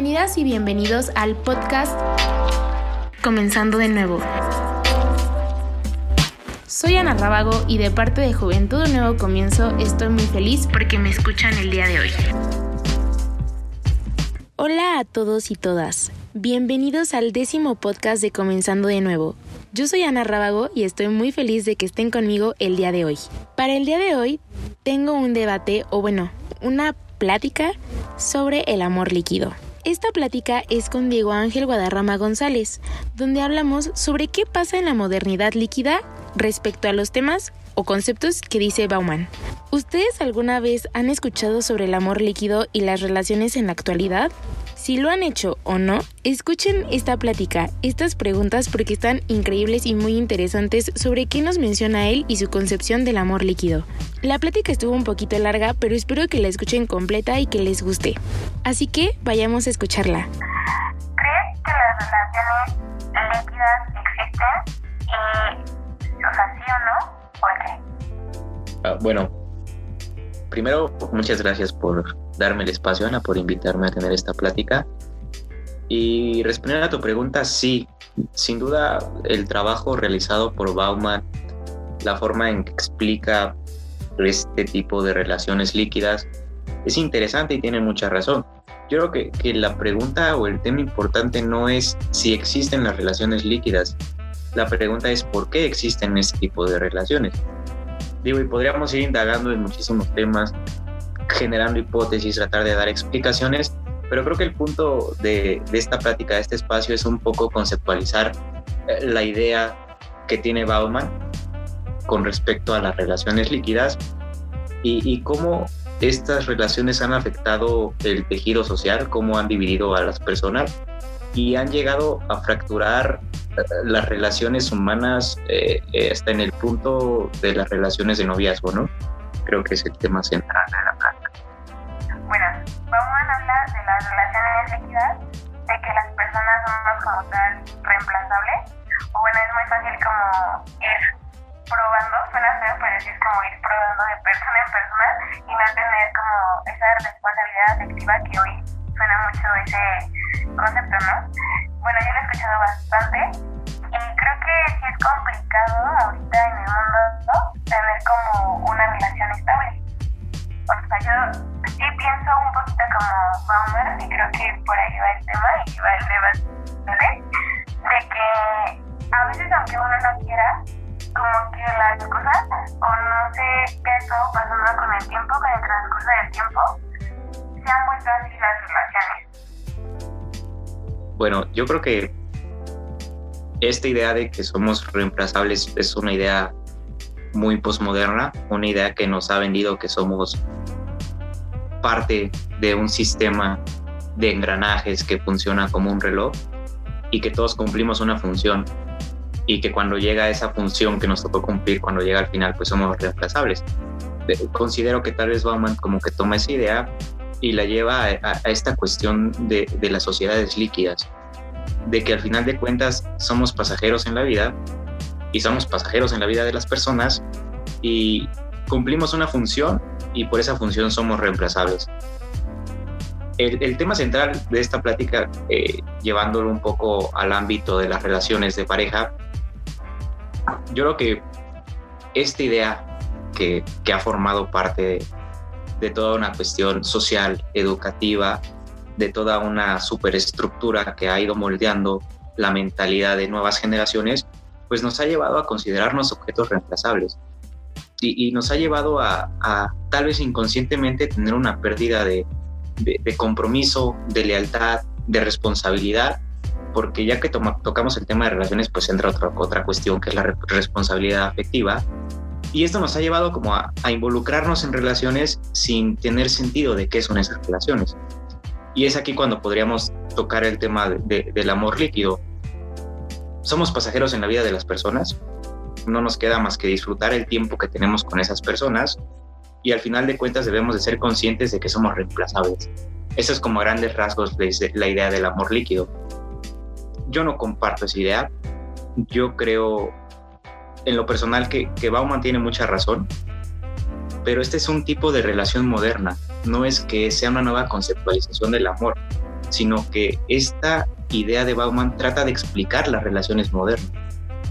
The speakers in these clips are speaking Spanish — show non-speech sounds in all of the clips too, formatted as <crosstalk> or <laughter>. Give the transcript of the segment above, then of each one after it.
Bienvenidas y bienvenidos al podcast Comenzando de nuevo. Soy Ana Rábago y de parte de Juventud Un Nuevo Comienzo estoy muy feliz porque me escuchan el día de hoy. Hola a todos y todas. Bienvenidos al décimo podcast de Comenzando de Nuevo. Yo soy Ana Rábago y estoy muy feliz de que estén conmigo el día de hoy. Para el día de hoy tengo un debate, o bueno, una plática sobre el amor líquido. Esta plática es con Diego Ángel Guadarrama González, donde hablamos sobre qué pasa en la modernidad líquida respecto a los temas o conceptos que dice Bauman. ¿Ustedes alguna vez han escuchado sobre el amor líquido y las relaciones en la actualidad? Si lo han hecho o no, escuchen esta plática, estas preguntas porque están increíbles y muy interesantes sobre qué nos menciona él y su concepción del amor líquido. La plática estuvo un poquito larga, pero espero que la escuchen completa y que les guste. Así que vayamos a escucharla. ¿Crees que las relaciones líquidas existen? Y, o sea, sí o no, ¿por qué? Ah, bueno, primero, muchas gracias por darme el espacio, Ana, por invitarme a tener esta plática. Y responder a tu pregunta, sí, sin duda el trabajo realizado por Bauman, la forma en que explica este tipo de relaciones líquidas, es interesante y tiene mucha razón. Yo creo que, que la pregunta o el tema importante no es si existen las relaciones líquidas, la pregunta es por qué existen este tipo de relaciones. Digo, y podríamos ir indagando en muchísimos temas, generando hipótesis, tratar de dar explicaciones, pero creo que el punto de, esta plática, de este espacio, es un poco conceptualizar eh, la idea que tiene Bauman con respecto a las relaciones líquidas y, cómo estas relaciones han afectado el tejido social, cómo han dividido a las personas y han llegado a fracturar las relaciones humanas eh, hasta en el punto de las relaciones de noviazgo, ¿no? Creo que es el tema central de la bueno, vamos a hablar de las relaciones líquidas, de que las personas somos como tal reemplazables. O bueno, es muy fácil como ir probando, suena feo, pero es como ir probando de persona en persona y no tener como esa responsabilidad afectiva que hoy suena mucho ese concepto, ¿no? Bueno, yo lo he escuchado bastante y creo que sí es complicado ahorita en el mundo tener como una relación estable. O sea, yo sí pienso un poquito como Bauman y creo que por ahí va el tema y va el debate, de que a veces aunque uno no quiera, como que las cosas, o no sé qué ha estado pasando con el tiempo, con el transcurso del tiempo, se han vuelto así las relaciones. Bueno, yo creo que esta idea de que somos reemplazables es una idea muy posmoderna, una idea que nos ha vendido que somos parte de un sistema de engranajes que funciona como un reloj y que todos cumplimos una función y que cuando llega esa función que nos tocó cumplir, cuando llega al final, pues somos reemplazables. Considero que tal vez Bauman como que toma esa idea y la lleva a, esta cuestión de, de las sociedades líquidas, de que al final de cuentas somos pasajeros en la vida y somos pasajeros en la vida de las personas y cumplimos una función y por esa función somos reemplazables. El, tema central de esta plática, eh, llevándolo un poco al ámbito de las relaciones de pareja, yo creo que esta idea que, que ha formado parte de, toda una cuestión social, educativa, de toda una superestructura que ha ido moldeando la mentalidad de nuevas generaciones, pues nos ha llevado a considerarnos objetos reemplazables y, nos ha llevado a, tal vez inconscientemente tener una pérdida de, compromiso, de lealtad, de responsabilidad, porque ya que tocamos el tema de relaciones, pues entra otra, otra cuestión que es la responsabilidad afectiva. Y esto nos ha llevado como a, involucrarnos en relaciones sin tener sentido de qué son esas relaciones. Y es aquí cuando podríamos tocar el tema del amor líquido. Somos pasajeros en la vida de las personas, no nos queda más que disfrutar el tiempo que tenemos con esas personas y al final de cuentas debemos de ser conscientes de que somos reemplazables. Eso es como grandes rasgos de la idea del amor líquido. Yo no comparto esa idea. Yo creo en lo personal que, que Bauman tiene mucha razón, pero este es un tipo de relación moderna. No es que sea una nueva conceptualización del amor. sino que esta idea de Bauman trata de explicar las relaciones modernas,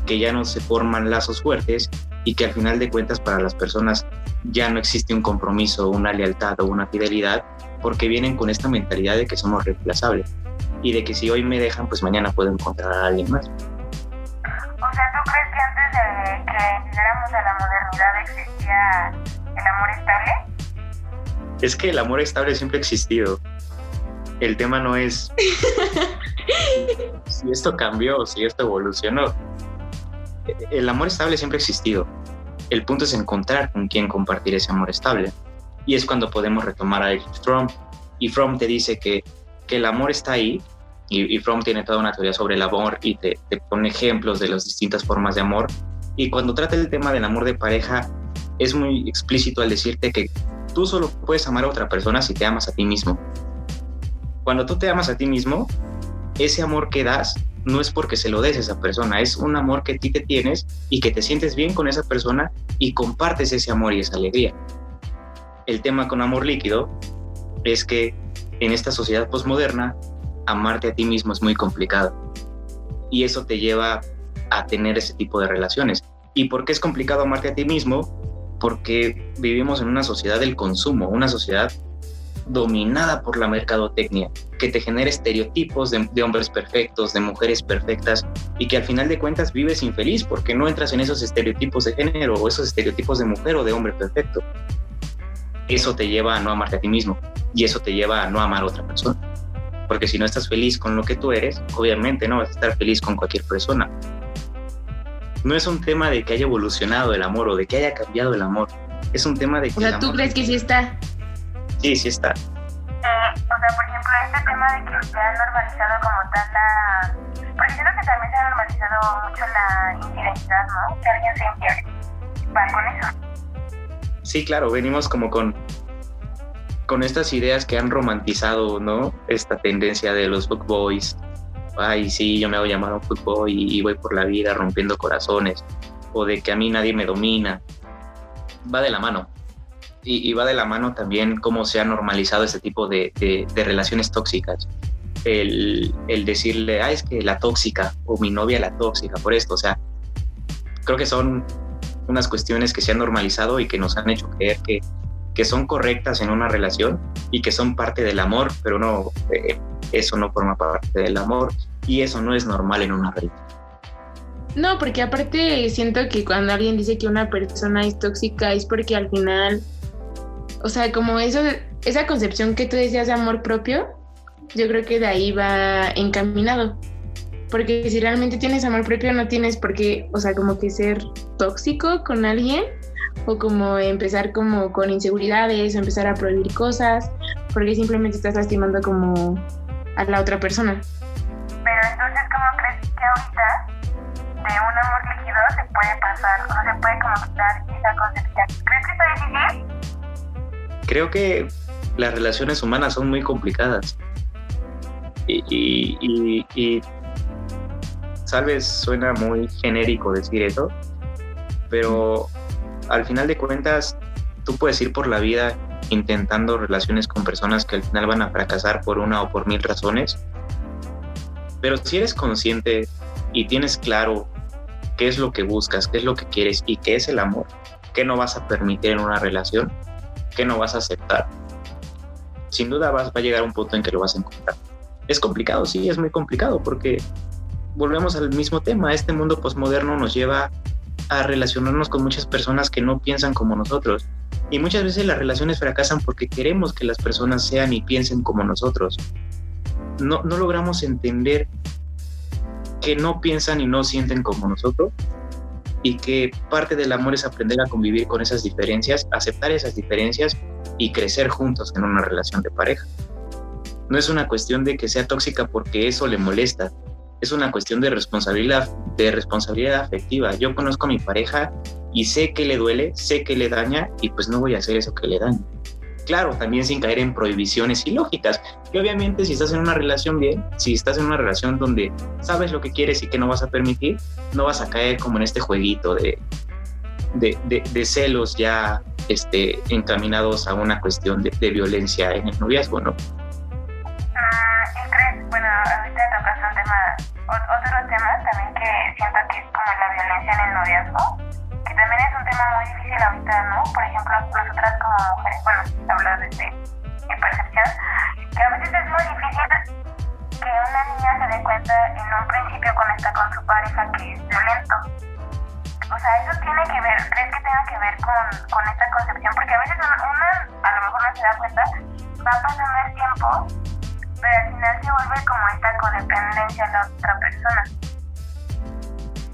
que ya no se forman lazos fuertes y que al final de cuentas para las personas ya no existe un compromiso, una lealtad o una fidelidad, porque vienen con esta mentalidad de que somos reemplazables y de que si hoy me dejan, pues mañana puedo encontrar a alguien más. O sea, ¿tú crees que antes de que llegáramos a la modernidad existía amor estable? Es que el amor estable siempre ha existido. El tema no es <laughs> si esto cambió, si esto evolucionó. El amor estable siempre ha existido. El punto es encontrar con quién compartir ese amor estable. Y es cuando podemos retomar a Erich Fromm. Y Fromm te dice que, que el amor está ahí, y, Fromm tiene toda una teoría sobre el amor y te, te, pone ejemplos de las distintas formas de amor. Y cuando trata el tema del amor de pareja, es muy explícito al decirte que tú solo puedes amar a otra persona si te amas a ti mismo. Cuando tú te amas a ti mismo, ese amor que das no es porque se lo des a esa persona, es un amor que ti te tienes y que te sientes bien con esa persona y compartes ese amor y esa alegría. El tema con amor líquido es que en esta sociedad postmoderna amarte a ti mismo es muy complicado. Y eso te lleva a tener ese tipo de relaciones. ¿Y por qué es complicado amarte a ti mismo? Porque vivimos en una sociedad del consumo, una sociedad dominada por la mercadotecnia, que te genera estereotipos de, hombres perfectos, de mujeres perfectas, y que al final de cuentas vives infeliz porque no entras en esos estereotipos de género o esos estereotipos de mujer o de hombre perfecto. Eso te lleva a no amarte a ti mismo y eso te lleva a no amar a otra persona porque si no estás feliz con lo que tú eres, obviamente no vas a estar feliz con cualquier persona. No es un tema de que haya evolucionado el amor o de que haya cambiado el amor, es un tema de que... O sea, ¿tú crees que sí está? Sí, sí está. Eh, o sea, por ejemplo, este tema de que se ha normalizado como tal la... Porque siento que también se ha normalizado mucho la infidelidad, ¿no? Que alguien se infiel. Va con eso. Sí, claro, venimos como con con estas ideas que han romantizado, ¿no? Esta tendencia de los boys. Ay, sí, yo me hago llamar un fuckboy y, voy por la vida rompiendo corazones. O de que a mí nadie me domina. Va de la mano. Y, va de la mano también cómo se ha normalizado este tipo de, relaciones tóxicas. El, el, decirle, ah, es que la tóxica, o mi novia la tóxica, por esto. O sea, creo que son unas cuestiones que se han normalizado y que nos han hecho creer que que son correctas en una relación y que son parte del amor, pero no, eh, eso no forma parte del amor y eso no es normal en una relación. No, porque aparte siento que cuando alguien dice que una persona es tóxica es porque al final, o sea, como eso, esa concepción que tú decías de amor propio, yo creo que de ahí va encaminado. Porque si realmente tienes amor propio, no tienes por qué, o sea, como que ser tóxico con alguien o como empezar como con inseguridades, o empezar a prohibir cosas, porque simplemente estás lastimando como a la otra persona. Pero entonces, ¿cómo crees que ahorita de un amor líquido se puede pasar, o se puede como quitar esa concepción? ¿Crees que está difícil? Creo que las relaciones humanas son muy complicadas. Y, y, y, y tal vez suena muy genérico decir eso, pero al final de cuentas, tú puedes ir por la vida intentando relaciones con personas que al final van a fracasar por una o por mil razones. Pero si eres consciente y tienes claro qué es lo que buscas, qué es lo que quieres y qué es el amor, qué no vas a permitir en una relación, qué no vas a aceptar, sin duda vas, va a llegar a un punto en que lo vas a encontrar. Es complicado, sí, es muy complicado porque volvemos al mismo tema. Este mundo posmoderno nos lleva a relacionarnos con muchas personas que no piensan como nosotros. Y muchas veces las relaciones fracasan porque queremos que las personas sean y piensen como nosotros. No, no logramos entender que no piensan y no sienten como nosotros y que parte del amor es aprender a convivir con esas diferencias, aceptar esas diferencias y crecer juntos en una relación de pareja. No es una cuestión de que sea tóxica porque eso le molesta, es una cuestión de responsabilidad, de responsabilidad afectiva. Yo conozco a mi pareja y sé que le duele, sé que le daña y pues no voy a hacer eso que le daña. Claro, también sin caer en prohibiciones ilógicas, que obviamente si estás en una relación bien, si estás en una relación donde sabes lo que quieres y que no vas a permitir, no vas a caer como en este jueguito de, de, celos ya este, encaminados a una cuestión de, violencia en el noviazgo, ¿no? Ah, bueno, ahorita tocas un tema, otro tema también que siento que es como la violencia en el noviazgo tema muy difícil ahorita, ¿no? Por ejemplo, nosotras como mujeres, bueno, hablo desde mi percepción, que a veces es muy difícil que una niña se dé cuenta en un principio cuando está con su pareja que es violento. O sea, eso tiene que ver, ¿crees que tenga que ver con, con esta concepción? Porque a veces una, a lo mejor no se da cuenta, va pasando el tiempo, pero al final se vuelve como esta codependencia a la otra persona.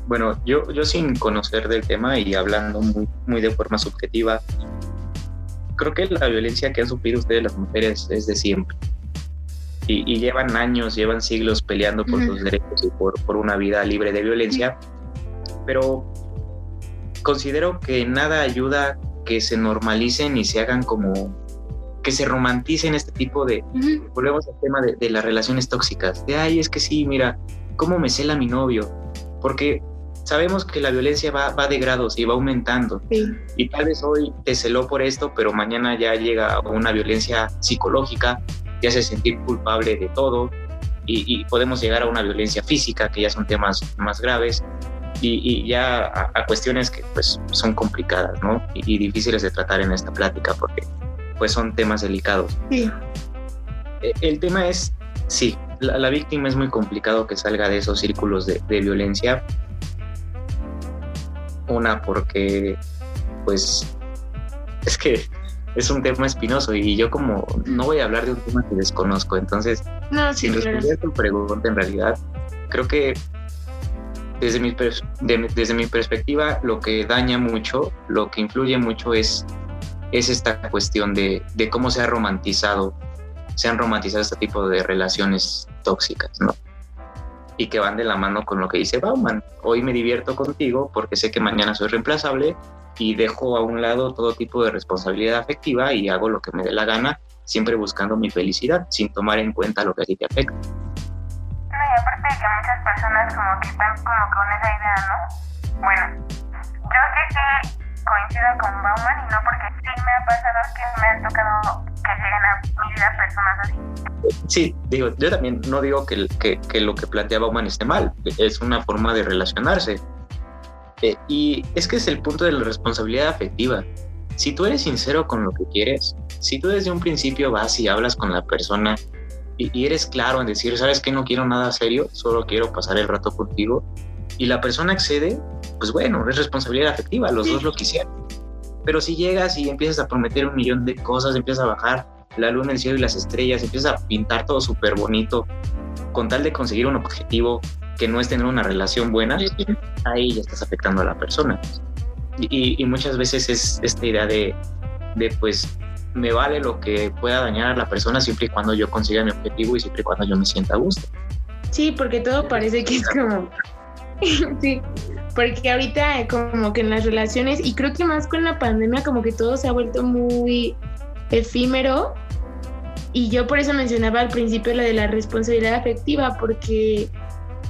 Bueno, yo, yo sin conocer del tema y hablando muy, muy de forma subjetiva, creo que la violencia que han sufrido ustedes las mujeres es de siempre. Y, y llevan años, llevan siglos peleando por sus derechos y por, por una vida libre de violencia, pero considero que nada ayuda que se normalicen y se hagan como que se romanticen este tipo de volvemos al tema de, de, las relaciones tóxicas. De ay es que sí mira cómo me cela mi novio porque sabemos que la violencia va, va de grados y va aumentando Sí. y tal vez hoy te celó por esto pero mañana ya llega una violencia psicológica te hace sentir culpable de todo y, y podemos llegar a una violencia física que ya son temas más graves y, y ya a, a, cuestiones que pues son complicadas ¿no? y, y, difíciles de tratar en esta plática porque pues son temas delicados. Sí. El tema es, sí, la, la, víctima es muy complicado que salga de esos círculos de, de violencia. Una porque pues es que es un tema espinoso y yo como no voy a hablar de un tema que desconozco, entonces no, sí, sin responder claro. tu pregunta en realidad, creo que desde mi, de, desde mi perspectiva, lo que daña mucho, lo que influye mucho es, es esta cuestión de, de, cómo se ha romantizado, se han romantizado este tipo de relaciones tóxicas, ¿no? Y que van de la mano con lo que dice Bauman. Hoy me divierto contigo porque sé que mañana soy reemplazable y dejo a un lado todo tipo de responsabilidad afectiva y hago lo que me dé la gana, siempre buscando mi felicidad, sin tomar en cuenta lo que a ti te afecta y aparte de que muchas personas como que están como con esa idea, ¿no? Bueno, yo que sí coincido con Bauman y no porque sí me ha pasado que me han tocado que lleguen a mi vida personas así. Sí, digo, yo también no digo que, que, que lo que plantea Bauman esté mal, es una forma de relacionarse. Eh, y es que es el punto de la responsabilidad afectiva. Si tú eres sincero con lo que quieres, si tú desde un principio vas y hablas con la persona y, eres claro en decir, sabes que no quiero nada serio, solo quiero pasar el rato contigo, y la persona accede, pues bueno, es responsabilidad afectiva, los sí. dos lo quisieron. Pero si llegas y empiezas a prometer un millón de cosas, empiezas a bajar la luna, el cielo y las estrellas, empiezas a pintar todo súper bonito, con tal de conseguir un objetivo que no es tener una relación buena, ahí ya estás afectando a la persona. Y, y muchas veces es esta idea de, de pues me vale lo que pueda dañar a la persona siempre y cuando yo consiga mi objetivo y siempre y cuando yo me sienta a gusto. Sí, porque todo parece que es como... <laughs> sí, porque ahorita como que en las relaciones, y creo que más con la pandemia, como que todo se ha vuelto muy efímero. Y yo por eso mencionaba al principio la de la responsabilidad afectiva, porque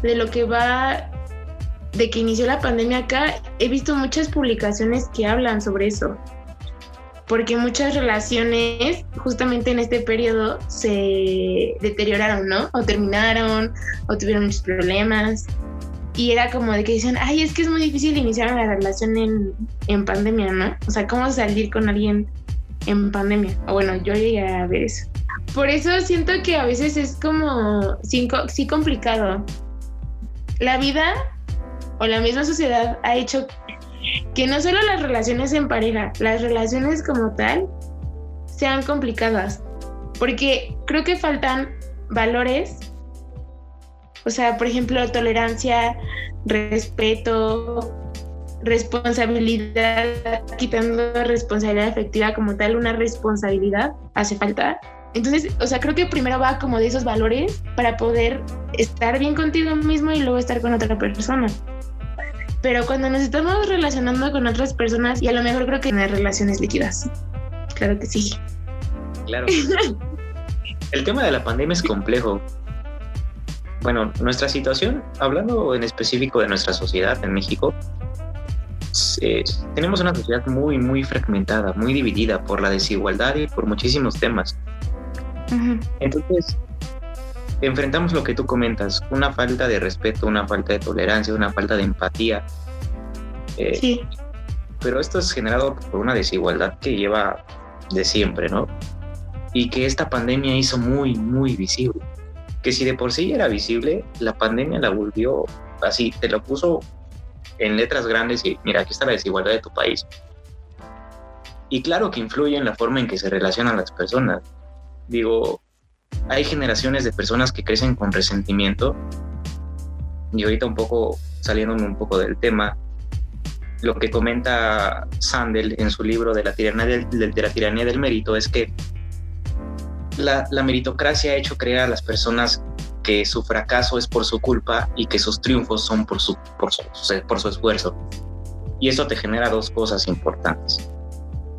de lo que va, de que inició la pandemia acá, he visto muchas publicaciones que hablan sobre eso porque muchas relaciones justamente en este periodo se deterioraron, ¿no? O terminaron, o tuvieron muchos problemas. Y era como de que decían, ay, es que es muy difícil iniciar una relación en, en pandemia, ¿no? O sea, ¿cómo salir con alguien en pandemia? O bueno, yo llegué a ver eso. Por eso siento que a veces es como, sí, sí complicado. La vida o la misma sociedad ha hecho que no solo las relaciones en pareja, las relaciones como tal sean complicadas, porque creo que faltan valores, o sea, por ejemplo, tolerancia, respeto, responsabilidad, quitando responsabilidad efectiva como tal, una responsabilidad hace falta. Entonces, o sea, creo que primero va como de esos valores para poder estar bien contigo mismo y luego estar con otra persona pero cuando nos estamos relacionando con otras personas, y a lo mejor creo que en relaciones líquidas. Claro que sí. Claro. El tema de la pandemia es complejo. Bueno, nuestra situación, hablando en específico de nuestra sociedad en México, eh, tenemos una sociedad muy, muy fragmentada, muy dividida por la desigualdad y por muchísimos temas. Uh -huh. Entonces, enfrentamos lo que tú comentas, una falta de respeto, una falta de tolerancia, una falta de empatía. Eh, sí. Pero esto es generado por una desigualdad que lleva de siempre, ¿no? Y que esta pandemia hizo muy, muy visible. Que si de por sí era visible, la pandemia la volvió así, te lo puso en letras grandes y mira, aquí está la desigualdad de tu país. Y claro que influye en la forma en que se relacionan las personas. Digo, hay generaciones de personas que crecen con resentimiento. Y ahorita un poco, saliéndome un poco del tema, lo que comenta Sandel en su libro de la tiranía del, de la tiranía del mérito es que la, la, meritocracia ha hecho creer a las personas que su fracaso es por su culpa y que sus triunfos son por su, por su, por su esfuerzo. Y esto te genera dos cosas importantes.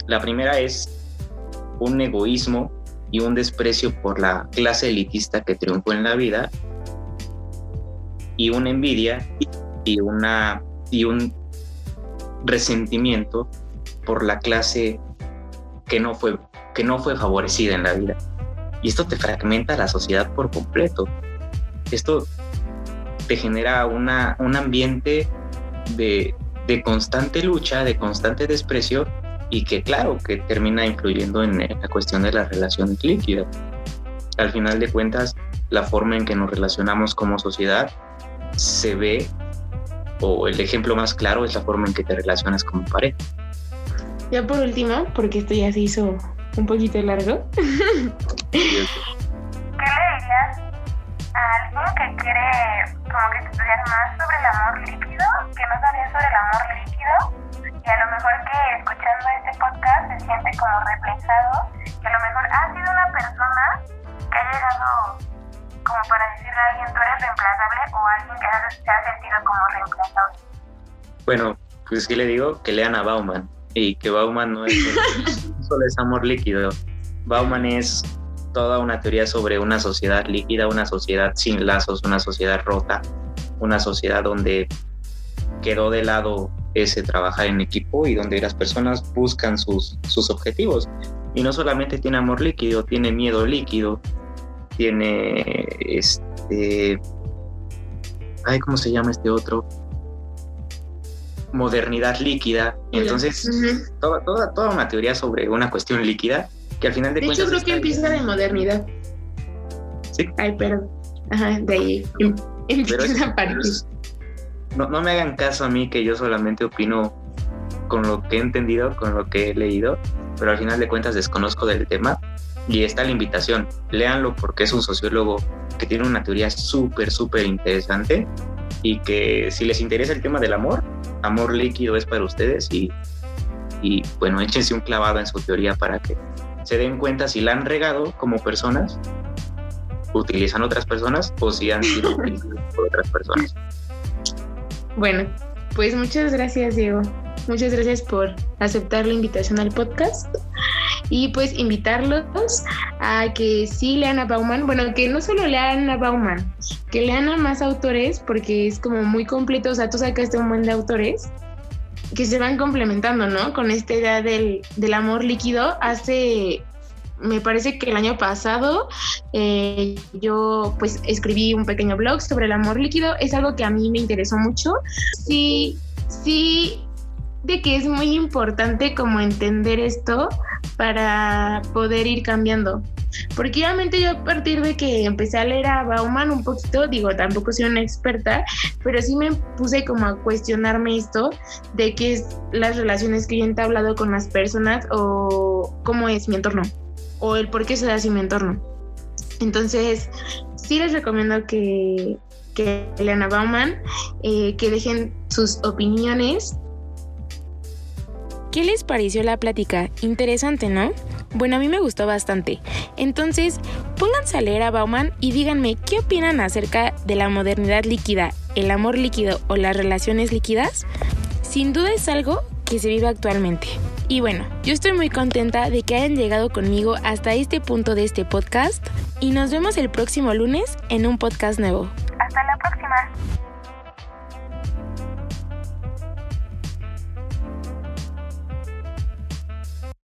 La primera es un egoísmo y un desprecio por la clase elitista que triunfó en la vida y una envidia y una y un resentimiento por la clase que no fue que no fue favorecida en la vida. Y esto te fragmenta la sociedad por completo. Esto te genera una, un ambiente de, de constante lucha, de constante desprecio y que claro, que termina influyendo en la cuestión de las relaciones líquidas. Al final de cuentas, la forma en que nos relacionamos como sociedad se ve, o el ejemplo más claro es la forma en que te relacionas como pareja. Ya por último, porque esto ya se hizo un poquito largo. <laughs> ¿Qué le dirías a alguien que quiere como que estudiar más sobre el amor líquido, que no sabía sobre el amor líquido y a lo mejor que escuchando este podcast se siente como reflejado, que a lo mejor ha sido una persona que ha llegado como para decirle a alguien tú eres reemplazable o alguien que se ha sentido como reemplazable. Bueno, pues que le digo que lean a Bauman y que Bauman no es <laughs> solo es amor líquido. Bauman es toda una teoría sobre una sociedad líquida, una sociedad sin lazos, una sociedad rota, una sociedad donde quedó de lado ese trabajar en equipo y donde las personas buscan sus, sus objetivos. Y no solamente tiene amor líquido, tiene miedo líquido, tiene este... Ay, ¿cómo se llama este otro? Modernidad líquida. Entonces, toda, toda, toda una teoría sobre una cuestión líquida que al final de, de cuentas... Hecho, creo que empieza de modernidad. Sí. Ay, perdón. Ajá, de ahí <laughs> empieza a partir no, no me hagan caso a mí que yo solamente opino con lo que he entendido, con lo que he leído, pero al final de cuentas desconozco del tema. Y está la invitación, léanlo porque es un sociólogo que tiene una teoría súper, súper interesante y que si les interesa el tema del amor, amor líquido es para ustedes y, y bueno, échense un clavado en su teoría para que se den cuenta si la han regado como personas, utilizan otras personas o si han sido <laughs> utilizadas por otras personas. Bueno, pues muchas gracias, Diego. Muchas gracias por aceptar la invitación al podcast y pues invitarlos a que sí lean a Bauman, bueno, que no solo lean a Bauman, que lean a más autores porque es como muy completo, o sea, tú sacaste un buen de autores que se van complementando, ¿no? Con esta idea del, del amor líquido. Hace me parece que el año pasado eh, yo pues escribí un pequeño blog sobre el amor líquido. Es algo que a mí me interesó mucho. Sí, sí, de que es muy importante como entender esto para poder ir cambiando. Porque obviamente yo a partir de que empecé a leer a Bauman un poquito, digo, tampoco soy una experta, pero sí me puse como a cuestionarme esto de qué es las relaciones que yo he entablado con las personas o cómo es mi entorno o el por qué se da así mi entorno. Entonces, sí les recomiendo que, que lean a Bauman, eh, que dejen sus opiniones. ¿Qué les pareció la plática? Interesante, ¿no? Bueno, a mí me gustó bastante. Entonces, pónganse a leer a Bauman y díganme qué opinan acerca de la modernidad líquida, el amor líquido o las relaciones líquidas. Sin duda es algo que se vive actualmente. Y bueno, yo estoy muy contenta de que hayan llegado conmigo hasta este punto de este podcast y nos vemos el próximo lunes en un podcast nuevo.